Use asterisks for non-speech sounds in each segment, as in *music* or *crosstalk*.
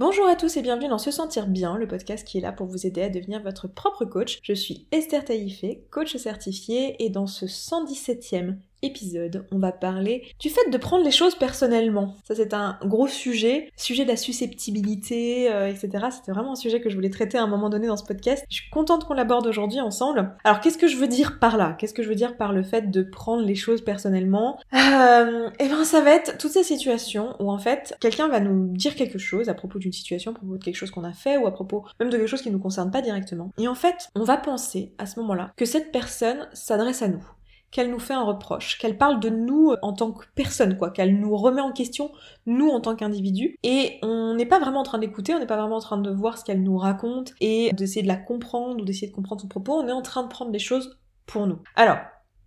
Bonjour à tous et bienvenue dans Se Sentir Bien, le podcast qui est là pour vous aider à devenir votre propre coach. Je suis Esther Taïfé, coach certifiée, et dans ce 117e épisode, on va parler du fait de prendre les choses personnellement. Ça c'est un gros sujet, sujet de la susceptibilité, euh, etc. C'était vraiment un sujet que je voulais traiter à un moment donné dans ce podcast. Je suis contente qu'on l'aborde aujourd'hui ensemble. Alors qu'est-ce que je veux dire par là? Qu'est-ce que je veux dire par le fait de prendre les choses personnellement? Euh, Eh ben ça va être toutes ces situations où en fait quelqu'un va nous dire quelque chose à propos d'une situation, à propos de quelque chose qu'on a fait ou à propos même de quelque chose qui ne nous concerne pas directement. Et en fait, on va penser à ce moment-là que cette personne s'adresse à nous qu'elle nous fait un reproche, qu'elle parle de nous en tant que personne, quoi, qu'elle nous remet en question, nous en tant qu'individu, et on n'est pas vraiment en train d'écouter, on n'est pas vraiment en train de voir ce qu'elle nous raconte et d'essayer de la comprendre ou d'essayer de comprendre son propos, on est en train de prendre les choses pour nous. Alors,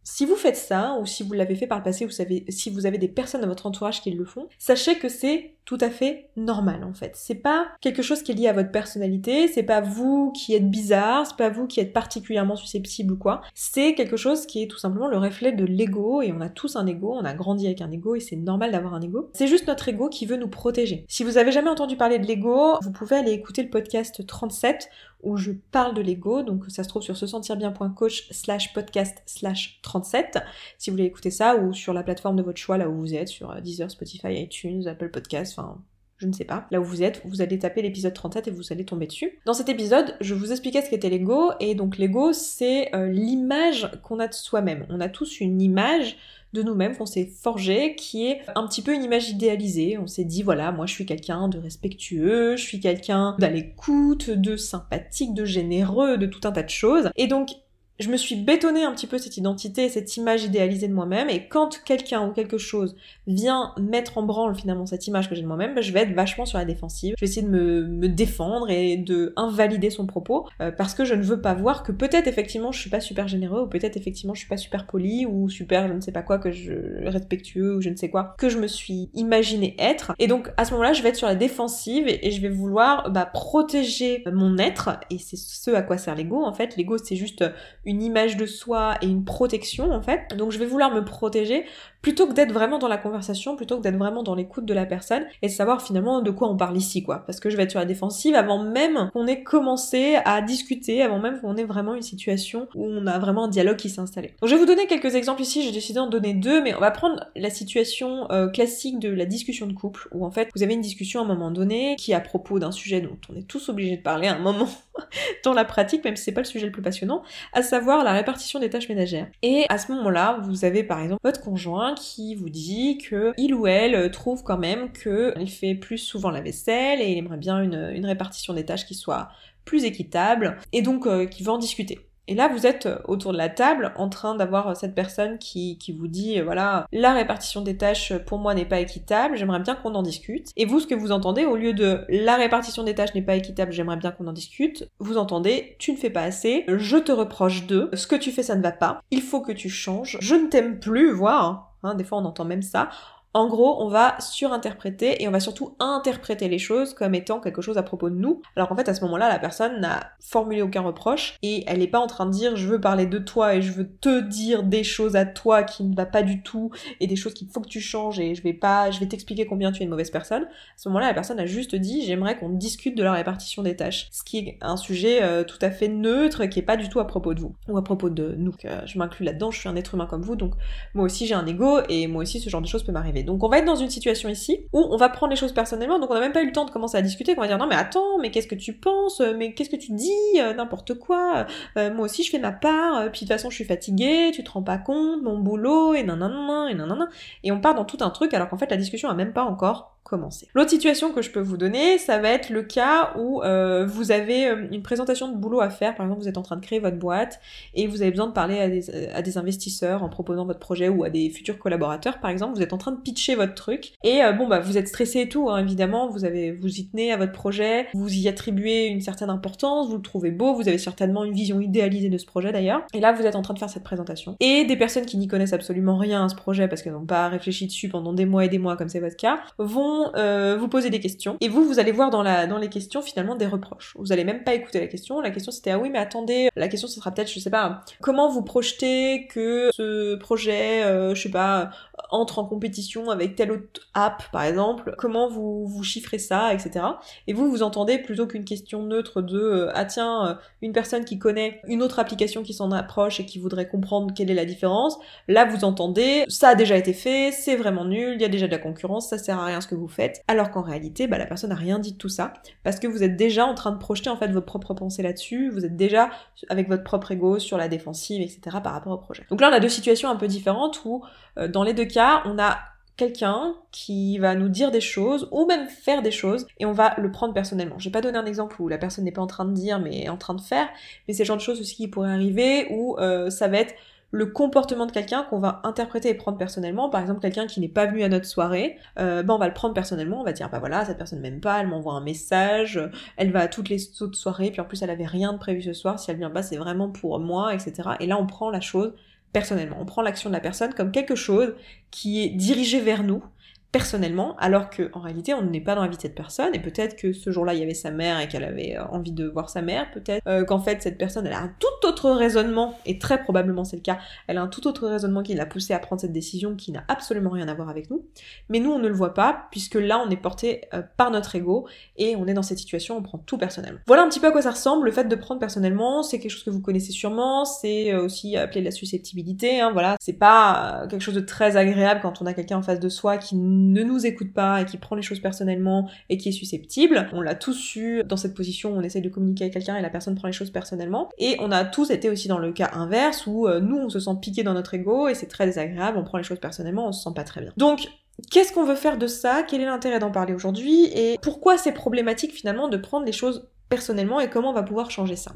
si vous faites ça, ou si vous l'avez fait par le passé, vous savez, si vous avez des personnes dans votre entourage qui le font, sachez que c'est tout à fait normal en fait. C'est pas quelque chose qui est lié à votre personnalité, c'est pas vous qui êtes bizarre, c'est pas vous qui êtes particulièrement susceptible ou quoi. C'est quelque chose qui est tout simplement le reflet de l'ego et on a tous un ego, on a grandi avec un ego et c'est normal d'avoir un ego. C'est juste notre ego qui veut nous protéger. Si vous avez jamais entendu parler de l'ego, vous pouvez aller écouter le podcast 37 où je parle de l'ego, donc ça se trouve sur se sentir bien.coach slash podcast slash 37, si vous voulez écouter ça, ou sur la plateforme de votre choix, là où vous êtes, sur Deezer, Spotify, iTunes, Apple Podcasts, enfin je ne sais pas, là où vous êtes, vous allez taper l'épisode 37 et vous allez tomber dessus. Dans cet épisode, je vous expliquais ce qu'était l'ego, et donc l'ego, c'est euh, l'image qu'on a de soi-même. On a tous une image de nous-mêmes qu'on s'est forgé, qui est un petit peu une image idéalisée. On s'est dit, voilà, moi je suis quelqu'un de respectueux, je suis quelqu'un d'à de sympathique, de généreux, de tout un tas de choses. Et donc, je me suis bétonné un petit peu cette identité, cette image idéalisée de moi-même, et quand quelqu'un ou quelque chose vient mettre en branle finalement cette image que j'ai de moi-même, bah, je vais être vachement sur la défensive. Je vais essayer de me, défendre et de invalider son propos, euh, parce que je ne veux pas voir que peut-être effectivement je suis pas super généreux, ou peut-être effectivement je suis pas super poli, ou super je ne sais pas quoi, que je respectueux, ou je ne sais quoi, que je me suis imaginé être. Et donc à ce moment-là, je vais être sur la défensive et, je vais vouloir bah, protéger mon être, et c'est ce à quoi sert l'ego en fait. L'ego c'est juste une une image de soi et une protection en fait. Donc je vais vouloir me protéger plutôt que d'être vraiment dans la conversation, plutôt que d'être vraiment dans l'écoute de la personne et de savoir finalement de quoi on parle ici quoi. Parce que je vais être sur la défensive avant même qu'on ait commencé à discuter, avant même qu'on ait vraiment une situation où on a vraiment un dialogue qui s'est installé. Donc je vais vous donner quelques exemples ici, j'ai décidé d'en donner deux, mais on va prendre la situation euh, classique de la discussion de couple où en fait vous avez une discussion à un moment donné qui est à propos d'un sujet dont on est tous obligés de parler à un moment *laughs* dans la pratique, même si c'est pas le sujet le plus passionnant, à savoir la répartition des tâches ménagères. Et à ce moment-là, vous avez par exemple votre conjoint qui vous dit que il ou elle trouve quand même qu'il fait plus souvent la vaisselle et il aimerait bien une, répartition des tâches qui soit plus équitable et donc euh, qui en discuter. Et là, vous êtes autour de la table en train d'avoir cette personne qui, qui vous dit, euh, voilà, la répartition des tâches pour moi n'est pas équitable, j'aimerais bien qu'on en discute. Et vous, ce que vous entendez, au lieu de la répartition des tâches n'est pas équitable, j'aimerais bien qu'on en discute, vous entendez, tu ne fais pas assez, je te reproche de, ce que tu fais ça ne va pas, il faut que tu changes, je ne t'aime plus, voire, hein, des fois on entend même ça, en gros, on va surinterpréter et on va surtout interpréter les choses comme étant quelque chose à propos de nous. Alors qu'en fait, à ce moment-là, la personne n'a formulé aucun reproche et elle n'est pas en train de dire je veux parler de toi et je veux te dire des choses à toi qui ne va pas du tout et des choses qu'il faut que tu changes et je vais pas, je vais t'expliquer combien tu es une mauvaise personne. À ce moment-là, la personne a juste dit j'aimerais qu'on discute de la répartition des tâches. Ce qui est un sujet euh, tout à fait neutre qui est pas du tout à propos de vous ou à propos de nous. Euh, je m'inclus là-dedans, je suis un être humain comme vous donc moi aussi j'ai un ego et moi aussi ce genre de choses peut m'arriver. Donc on va être dans une situation ici où on va prendre les choses personnellement, donc on n'a même pas eu le temps de commencer à discuter, qu'on va dire non mais attends, mais qu'est-ce que tu penses, mais qu'est-ce que tu dis, euh, n'importe quoi, euh, moi aussi je fais ma part, euh, puis de toute façon je suis fatiguée, tu te rends pas compte, mon boulot, et nanana, et nanana, et on part dans tout un truc alors qu'en fait la discussion a même pas encore L'autre situation que je peux vous donner, ça va être le cas où euh, vous avez euh, une présentation de boulot à faire, par exemple vous êtes en train de créer votre boîte et vous avez besoin de parler à des, des investisseurs en proposant votre projet ou à des futurs collaborateurs par exemple, vous êtes en train de pitcher votre truc et euh, bon bah vous êtes stressé et tout hein, évidemment, vous avez vous y tenez à votre projet, vous y attribuez une certaine importance, vous le trouvez beau, vous avez certainement une vision idéalisée de ce projet d'ailleurs. Et là vous êtes en train de faire cette présentation. Et des personnes qui n'y connaissent absolument rien à ce projet parce qu'elles n'ont pas réfléchi dessus pendant des mois et des mois comme c'est votre cas, vont euh, vous poser des questions et vous, vous allez voir dans, la, dans les questions finalement des reproches. Vous allez même pas écouter la question. La question c'était ah oui mais attendez, la question ce sera peut-être je sais pas comment vous projetez que ce projet, euh, je sais pas, entre en compétition avec telle autre app, par exemple, comment vous, vous chiffrez ça, etc. Et vous, vous entendez plutôt qu'une question neutre de euh, ah tiens, euh, une personne qui connaît une autre application qui s'en approche et qui voudrait comprendre quelle est la différence, là vous entendez ça a déjà été fait, c'est vraiment nul, il y a déjà de la concurrence, ça sert à rien ce que vous faites, alors qu'en réalité, bah, la personne n'a rien dit de tout ça, parce que vous êtes déjà en train de projeter en fait vos propres pensées là-dessus, vous êtes déjà avec votre propre ego sur la défensive, etc. par rapport au projet. Donc là on a deux situations un peu différentes où euh, dans les deux cas, on a quelqu'un qui va nous dire des choses ou même faire des choses et on va le prendre personnellement. J'ai pas donné un exemple où la personne n'est pas en train de dire mais est en train de faire, mais c'est le genre de choses aussi qui pourraient arriver où euh, ça va être le comportement de quelqu'un qu'on va interpréter et prendre personnellement. Par exemple, quelqu'un qui n'est pas venu à notre soirée, euh, ben on va le prendre personnellement, on va dire bah voilà, cette personne m'aime pas, elle m'envoie un message, elle va à toutes les autres soirées, puis en plus elle avait rien de prévu ce soir, si elle vient pas c'est vraiment pour moi, etc. Et là on prend la chose personnellement. On prend l'action de la personne comme quelque chose qui est dirigé vers nous, personnellement, alors que en réalité on n'est pas dans la vie de cette personne, et peut-être que ce jour-là il y avait sa mère et qu'elle avait euh, envie de voir sa mère, peut-être euh, qu'en fait cette personne elle a un tout autre raisonnement, et très probablement c'est le cas, elle a un tout autre raisonnement qui l'a poussé à prendre cette décision qui n'a absolument rien à voir avec nous, mais nous on ne le voit pas, puisque là on est porté euh, par notre ego, et on est dans cette situation, on prend tout personnellement. Voilà un petit peu à quoi ça ressemble, le fait de prendre personnellement, c'est quelque chose que vous connaissez sûrement, c'est aussi appelé la susceptibilité, hein, voilà, c'est pas quelque chose de très agréable quand on a quelqu'un en face de soi qui ne nous écoute pas et qui prend les choses personnellement et qui est susceptible. On l'a tous eu dans cette position où on essaye de communiquer avec quelqu'un et la personne prend les choses personnellement. Et on a tous été aussi dans le cas inverse où euh, nous on se sent piqué dans notre ego et c'est très désagréable, on prend les choses personnellement, on se sent pas très bien. Donc Qu'est-ce qu'on veut faire de ça? Quel est l'intérêt d'en parler aujourd'hui? Et pourquoi c'est problématique finalement de prendre les choses personnellement et comment on va pouvoir changer ça?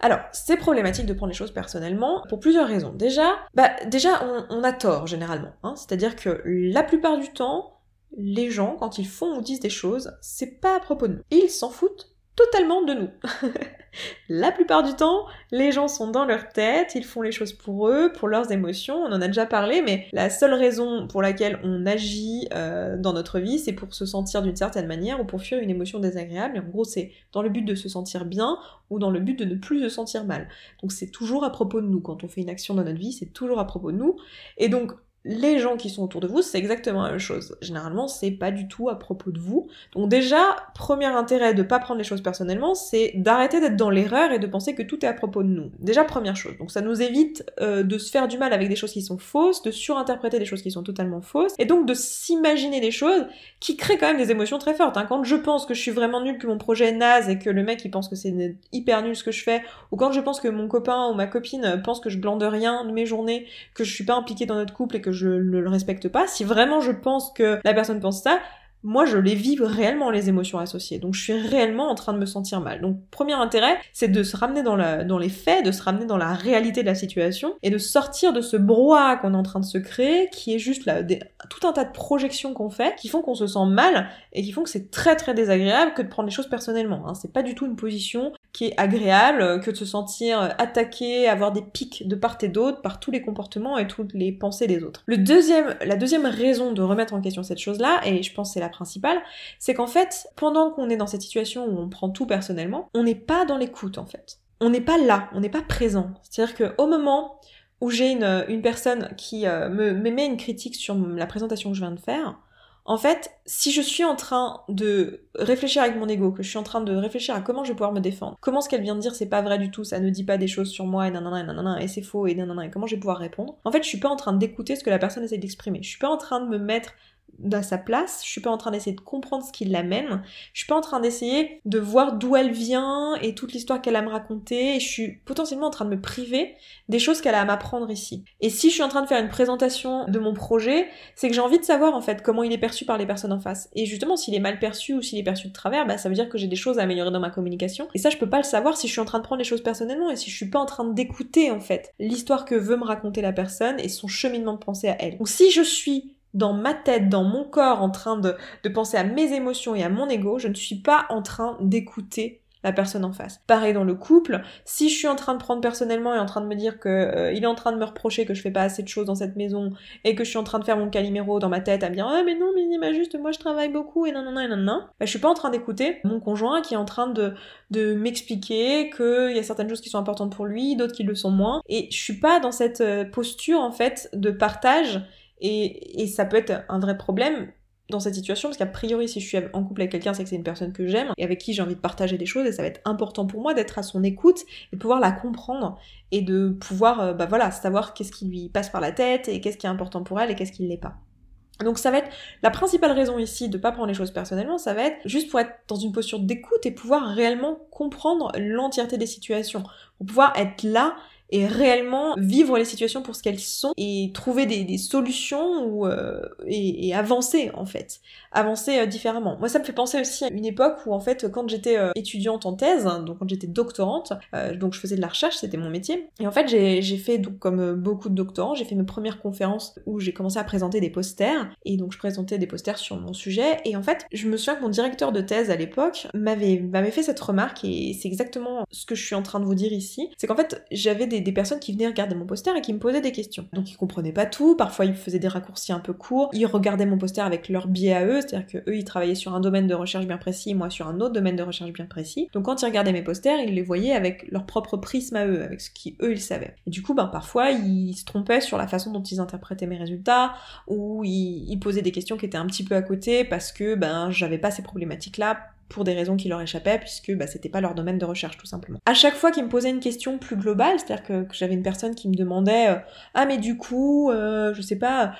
Alors, c'est problématique de prendre les choses personnellement pour plusieurs raisons. Déjà, bah, déjà on, a tort généralement. Hein. C'est-à-dire que la plupart du temps, les gens, quand ils font ou disent des choses, c'est pas à propos de nous. Ils s'en foutent totalement de nous. *laughs* la plupart du temps, les gens sont dans leur tête, ils font les choses pour eux, pour leurs émotions, on en a déjà parlé, mais la seule raison pour laquelle on agit euh, dans notre vie, c'est pour se sentir d'une certaine manière ou pour fuir une émotion désagréable, et en gros c'est dans le but de se sentir bien ou dans le but de ne plus se sentir mal. Donc c'est toujours à propos de nous, quand on fait une action dans notre vie, c'est toujours à propos de nous, et donc les gens qui sont autour de vous, c'est exactement la même chose. Généralement, c'est pas du tout à propos de vous. Donc déjà, premier intérêt de pas prendre les choses personnellement, c'est d'arrêter d'être dans l'erreur et de penser que tout est à propos de nous. Déjà, première chose. Donc ça nous évite euh, de se faire du mal avec des choses qui sont fausses, de surinterpréter des choses qui sont totalement fausses, et donc de s'imaginer des choses qui créent quand même des émotions très fortes. Hein. Quand je pense que je suis vraiment nulle, que mon projet est naze et que le mec il pense que c'est hyper nul ce que je fais, ou quand je pense que mon copain ou ma copine pense que je blande rien de mes journées, que je suis pas impliquée dans notre couple et que je ne le respecte pas, si vraiment je pense que la personne pense ça, moi je les vis réellement les émotions associées. Donc je suis réellement en train de me sentir mal. Donc premier intérêt, c'est de se ramener dans, les faits, de se ramener dans la réalité de la situation et de sortir de ce brouhaha qu'on est en train de se créer, qui est juste tout un tas de projections qu'on fait, qui font qu'on se sent mal et qui font que c'est très très désagréable que de prendre les choses personnellement. Hein. C'est pas du tout une position qui est agréable euh, que de se sentir euh, attaqué, avoir des pics de part et d'autre par tous les comportements et toutes les pensées des autres. Le deuxième, la deuxième raison de remettre en question cette chose-là, et je pense c'est la principale, c'est qu'en fait, pendant qu'on est dans cette situation où on prend tout personnellement, on n'est pas dans l'écoute en fait. On n'est pas là, on n'est pas présent. C'est-à-dire qu'au moment où j'ai une, personne qui euh, me, me met une critique sur la présentation que je viens de faire, en fait, si je suis en train de réfléchir avec mon ego, que je suis en train de réfléchir à comment je vais pouvoir me défendre, comment ce qu'elle vient de dire c'est pas vrai du tout, ça ne dit pas des choses sur moi et nanana et et c'est faux et nanana et comment je vais pouvoir répondre, en fait je suis pas en train d'écouter ce que la personne essaie d'exprimer. Je suis pas en train de me mettre à sa place, je suis pas en train d'essayer de comprendre ce qui l'amène, je suis pas en train d'essayer de voir d'où elle vient et toute l'histoire qu'elle a à me raconter, et je suis potentiellement en train de me priver des choses qu'elle a à m'apprendre ici. Et si je suis en train de faire une présentation de mon projet, c'est que j'ai envie de savoir en fait comment il est perçu par les personnes en face. Et justement, s'il est mal perçu ou s'il est perçu de travers, bah ça veut dire que j'ai des choses à améliorer dans ma communication. Et ça, je peux pas le savoir si je suis en train de prendre les choses personnellement et si je suis pas en train d'écouter en fait l'histoire que veut me raconter la personne et son cheminement de pensée à elle. Donc si je suis dans ma tête, dans mon corps, en train de, de penser à mes émotions et à mon ego, je ne suis pas en train d'écouter la personne en face. Pareil dans le couple, si je suis en train de prendre personnellement et en train de me dire que euh, il est en train de me reprocher que je fais pas assez de choses dans cette maison et que je suis en train de faire mon caliméro dans ma tête à me dire ah mais non mais il m'a juste moi je travaille beaucoup et non non non non non, bah, je suis pas en train d'écouter mon conjoint qui est en train de de m'expliquer qu'il y a certaines choses qui sont importantes pour lui, d'autres qui le sont moins et je suis pas dans cette euh, posture en fait de partage Et, ça peut être un vrai problème dans cette situation parce qu'a priori si je suis en couple avec quelqu'un c'est que c'est une personne que j'aime et avec qui j'ai envie de partager des choses et ça va être important pour moi d'être à son écoute et pouvoir la comprendre et de pouvoir euh, bah voilà savoir qu'est-ce qui lui passe par la tête et qu'est-ce qui est important pour elle et qu'est-ce qui ne l'est pas. Donc ça va être la principale raison ici de pas prendre les choses personnellement, ça va être juste pour être dans une posture d'écoute et pouvoir réellement comprendre l'entièreté des situations, pour pouvoir être là et réellement vivre les situations pour ce qu'elles sont et trouver des, solutions ou, euh, et, avancer en fait, avancer euh, différemment. Moi ça me fait penser aussi à une époque où en fait quand j'étais euh, étudiante en thèse, hein, donc quand j'étais doctorante, donc je faisais de la recherche, c'était mon métier, et en fait j'ai fait donc comme beaucoup de doctorants, j'ai fait mes premières conférences où j'ai commencé à présenter des posters. Et donc je présentais des posters sur mon sujet. Et en fait je me souviens que mon directeur de thèse à l'époque m'avait fait cette remarque et c'est exactement ce que je suis en train de vous dire ici, c'est qu'en fait j'avais des des, personnes qui venaient regarder mon poster et qui me posaient des questions. Donc ils comprenaient pas tout, parfois ils faisaient des raccourcis un peu courts, ils regardaient mon poster avec leur biais à eux, c'est-à-dire que eux ils travaillaient sur un domaine de recherche bien précis, moi sur un autre domaine de recherche bien précis. Donc quand ils regardaient mes posters, ils les voyaient avec leur propre prisme à eux, avec ce qui eux ils savaient. Et du coup, ben parfois ils se trompaient sur la façon dont ils interprétaient mes résultats, ou ils, ils posaient des questions qui étaient un petit peu à côté parce que ben j'avais pas ces problématiques là pour des raisons qui leur échappaient, puisque bah, c'était pas leur domaine de recherche tout simplement. À chaque fois qu'ils me posaient une question plus globale, c'est-à-dire que, j'avais une personne qui me demandait euh, Ah mais du coup, euh, je sais pas,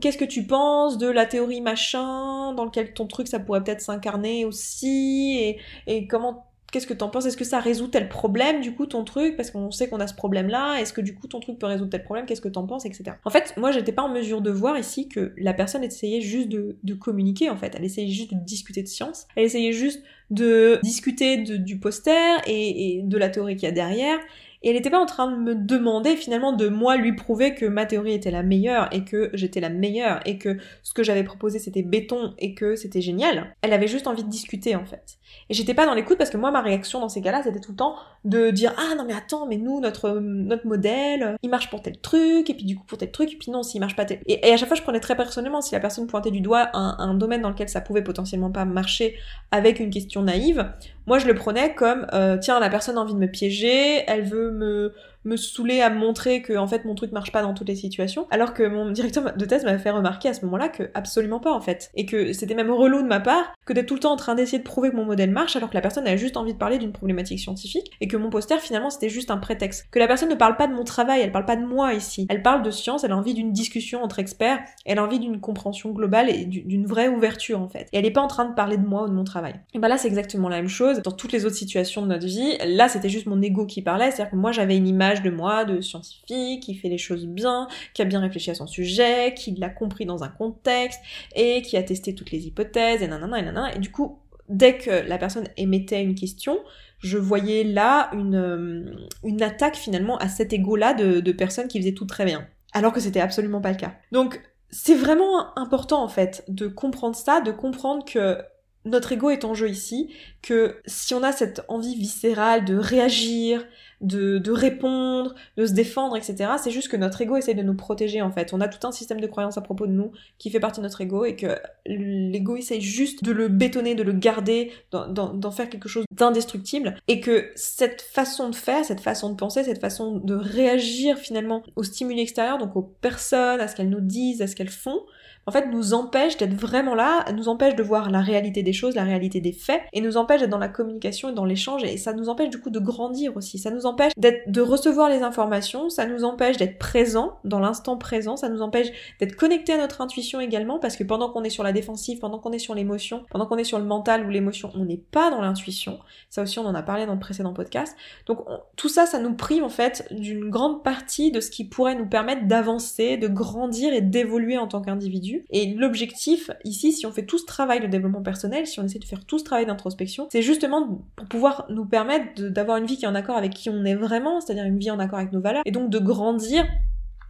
qu'est-ce que tu penses de la théorie machin, dans lequel ton truc ça pourrait peut-être s'incarner aussi, et, comment Qu'est-ce que t'en penses? Est-ce que ça résout tel problème, du coup, ton truc? Parce qu'on sait qu'on a ce problème-là. Est-ce que, du coup, ton truc peut résoudre tel problème? Qu'est-ce que t'en penses? Etc. En fait, moi, j'étais pas en mesure de voir ici que la personne essayait juste de, communiquer, en fait. Elle essayait juste de discuter de science. Elle essayait juste de discuter du poster et, et de la théorie qu'il y a derrière. Et elle n'était pas en train de me demander finalement de moi lui prouver que ma théorie était la meilleure et que j'étais la meilleure et que ce que j'avais proposé c'était béton et que c'était génial. Elle avait juste envie de discuter en fait. Et j'étais pas dans l'écoute parce que moi ma réaction dans ces cas-là c'était tout le temps de dire ah non mais attends mais nous notre notre modèle il marche pour tel truc et puis du coup pour tel truc et puis non s'il marche pas tel et, à chaque fois je prenais très personnellement si la personne pointait du doigt un, un domaine dans lequel ça pouvait potentiellement pas marcher avec une question naïve moi je le prenais comme euh, tiens la personne a envie de me piéger elle veut me me saouler à me montrer que en fait mon truc marche pas dans toutes les situations, alors que mon directeur de thèse m'avait fait remarquer à ce moment-là que absolument pas en fait, et que c'était même relou de ma part que d'être tout le temps en train d'essayer de prouver que mon modèle marche alors que la personne a juste envie de parler d'une problématique scientifique et que mon poster finalement c'était juste un prétexte, que la personne ne parle pas de mon travail, elle parle pas de moi ici, elle parle de science, elle a envie d'une discussion entre experts, elle a envie d'une compréhension globale et d'une vraie ouverture en fait, et elle est pas en train de parler de moi ou de mon travail. Et bah là c'est exactement la même chose. Dans toutes les autres situations de notre vie, là c'était juste mon ego qui parlait, c'est-à-dire que moi j'avais une image de moi, de scientifique, qui fait les choses bien, qui a bien réfléchi à son sujet, qui l'a compris dans un contexte, et qui a testé toutes les hypothèses, et nanana, et nanana. Et du coup, dès que la personne émettait une question, je voyais là une, euh, une attaque finalement à cet ego-là de, de personnes qui faisaient tout très bien. Alors que c'était absolument pas le cas. Donc, c'est vraiment important en fait de comprendre ça, de comprendre que notre ego est en jeu ici, que si on a cette envie viscérale de réagir, de, de répondre, de se défendre, etc., c'est juste que notre ego essaie de nous protéger en fait. On a tout un système de croyances à propos de nous qui fait partie de notre ego et que l'ego essaie juste de le bétonner, de le garder, d'en faire quelque chose d'indestructible et que cette façon de faire, cette façon de penser, cette façon de réagir finalement aux stimuli extérieurs, donc aux personnes, à ce qu'elles nous disent, à ce qu'elles font, en fait, nous empêche d'être vraiment là, nous empêche de voir la réalité des choses, la réalité des faits, et nous empêche d'être dans la communication et dans l'échange, et ça nous empêche du coup de grandir aussi. Ça nous empêche d'être, de recevoir les informations, ça nous empêche d'être présent dans l'instant présent, ça nous empêche d'être connecté à notre intuition également, parce que pendant qu'on est sur la défensive, pendant qu'on est sur l'émotion, pendant qu'on est sur le mental ou l'émotion, on n'est pas dans l'intuition. Ça aussi, on en a parlé dans le précédent podcast. Donc tout ça, ça nous prive en fait d'une grande partie de ce qui pourrait nous permettre d'avancer, de grandir et d'évoluer en tant qu'individu et l'objectif ici, si on fait tout ce travail de développement personnel, si on essaie de faire tout ce travail d'introspection, c'est justement pour pouvoir nous permettre d'avoir une vie qui est en accord avec qui on est vraiment, c'est-à-dire une vie en accord avec nos valeurs, et donc de grandir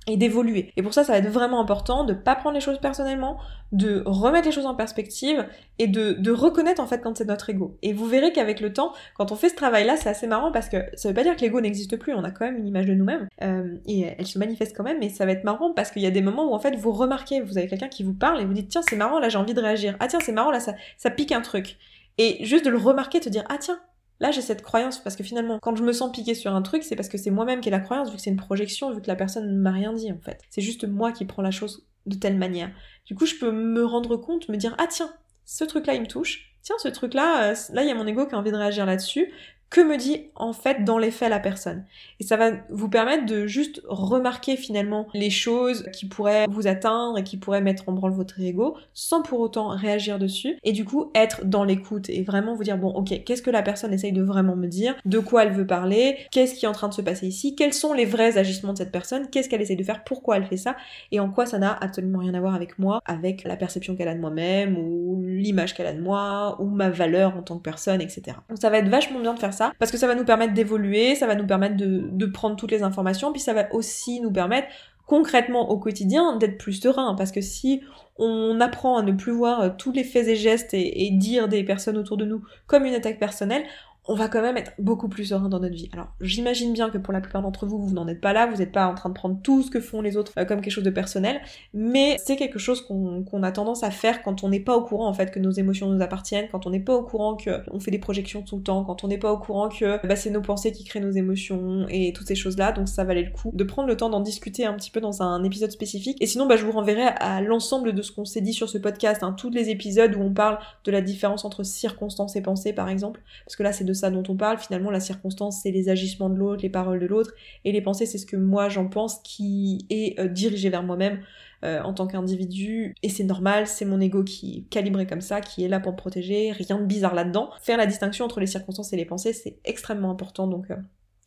et d'évoluer. Et pour ça, ça va être vraiment important de pas prendre les choses personnellement, de remettre les choses en perspective et de, de reconnaître en fait quand c'est notre ego. Et vous verrez qu'avec le temps, quand on fait ce travail-là, c'est assez marrant parce que ça veut pas dire que l'ego n'existe plus, on a quand même une image de nous-mêmes euh, et elle se manifeste quand même, mais ça va être marrant parce qu'il y a des moments où en fait vous remarquez, vous avez quelqu'un qui vous parle et vous dites tiens c'est marrant là j'ai envie de réagir, ah tiens c'est marrant là ça, ça pique un truc. Et juste de le remarquer, de te dire ah tiens Là, j'ai cette croyance parce que finalement, quand je me sens piqué sur un truc, c'est parce que c'est moi-même qui ai la croyance, vu que c'est une projection, vu que la personne ne m'a rien dit en fait. C'est juste moi qui prends la chose de telle manière. Du coup, je peux me rendre compte, me dire, ah tiens, ce truc-là, il me touche. Tiens, ce truc-là, euh, là, il y a mon ego qui a envie de réagir là-dessus que me dit en fait dans les faits la personne. Et ça va vous permettre de juste remarquer finalement les choses qui pourraient vous atteindre et qui pourraient mettre en branle votre ego sans pour autant réagir dessus. Et du coup être dans l'écoute et vraiment vous dire bon ok qu'est-ce que la personne essaye de vraiment me dire, de quoi elle veut parler, qu'est-ce qui est en train de se passer ici, quels sont les vrais agissements de cette personne, qu'est-ce qu'elle essaye de faire, pourquoi elle fait ça? Et en quoi ça n'a absolument rien à voir avec moi, avec la perception qu'elle a de moi-même ou l'image qu'elle a de moi ou ma valeur en tant que personne etc. Donc ça va être vachement bien de faire ça parce que ça va nous permettre d'évoluer, ça va nous permettre de, prendre toutes les informations, puis ça va aussi nous permettre concrètement au quotidien d'être plus serein parce que si on apprend à ne plus voir tous les faits et gestes et, dire des personnes autour de nous comme une attaque personnelle, on va quand même être beaucoup plus serein dans notre vie. Alors j'imagine bien que pour la plupart d'entre vous, vous n'en êtes pas là, vous n'êtes pas en train de prendre tout ce que font les autres euh, comme quelque chose de personnel, mais c'est quelque chose qu'on a tendance à faire quand on n'est pas au courant en fait que nos émotions nous appartiennent, quand on n'est pas au courant que on fait des projections tout le temps, quand on n'est pas au courant que bah, c'est nos pensées qui créent nos émotions et toutes ces choses-là, donc ça valait le coup de prendre le temps d'en discuter un petit peu dans un épisode spécifique. Et sinon, bah, je vous renverrai à l'ensemble de ce qu'on s'est dit sur ce podcast, hein, tous les épisodes où on parle de la différence entre circonstances et pensées par exemple, parce là c'est ça dont on parle. Finalement, la circonstance, c'est les agissements de l'autre, les paroles de l'autre, et les pensées, c'est ce que moi j'en pense qui est euh, dirigé vers moi-même euh, en tant qu'individu. Et c'est normal, c'est mon ego qui est calibré comme ça, qui est là pour me protéger, rien de bizarre là-dedans. Faire la distinction entre les circonstances et les pensées, c'est extrêmement important, donc...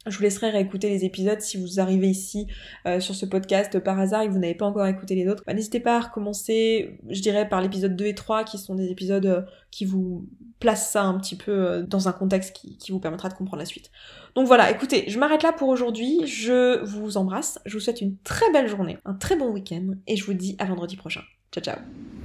Je vous laisserai réécouter les épisodes si vous arrivez ici euh, sur ce podcast par hasard et que vous n'avez pas encore écouté les autres. Bah, N'hésitez pas à recommencer, je dirais, par l'épisode 2 et 3 qui sont des épisodes euh, qui vous placent ça un petit peu euh, dans un contexte qui, vous permettra de comprendre la suite. Donc voilà, écoutez, je m'arrête là pour aujourd'hui. Je vous embrasse, je vous souhaite une très belle journée, un très bon week-end et je vous dis à vendredi prochain. Ciao ciao